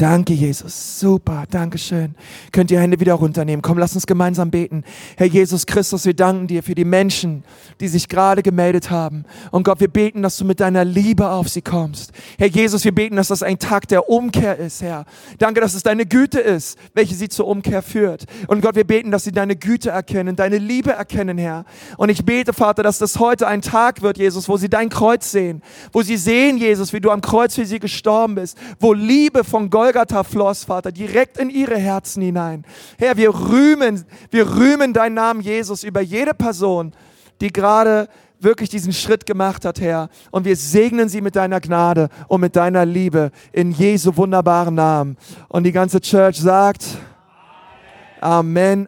Danke, Jesus. Super. Dankeschön. Könnt ihr Hände wieder runternehmen. Komm, lass uns gemeinsam beten. Herr Jesus Christus, wir danken dir für die Menschen, die sich gerade gemeldet haben. Und Gott, wir beten, dass du mit deiner Liebe auf sie kommst. Herr Jesus, wir beten, dass das ein Tag der Umkehr ist, Herr. Danke, dass es deine Güte ist, welche sie zur Umkehr führt. Und Gott, wir beten, dass sie deine Güte erkennen, deine Liebe erkennen, Herr. Und ich bete, Vater, dass das heute ein Tag wird, Jesus, wo sie dein Kreuz sehen. Wo sie sehen, Jesus, wie du am Kreuz für sie gestorben bist. Wo Liebe von Gold Golgatha floss, Vater, direkt in ihre Herzen hinein. Herr, wir rühmen, wir rühmen deinen Namen, Jesus, über jede Person, die gerade wirklich diesen Schritt gemacht hat, Herr. Und wir segnen sie mit deiner Gnade und mit deiner Liebe in Jesu wunderbaren Namen. Und die ganze Church sagt, Amen.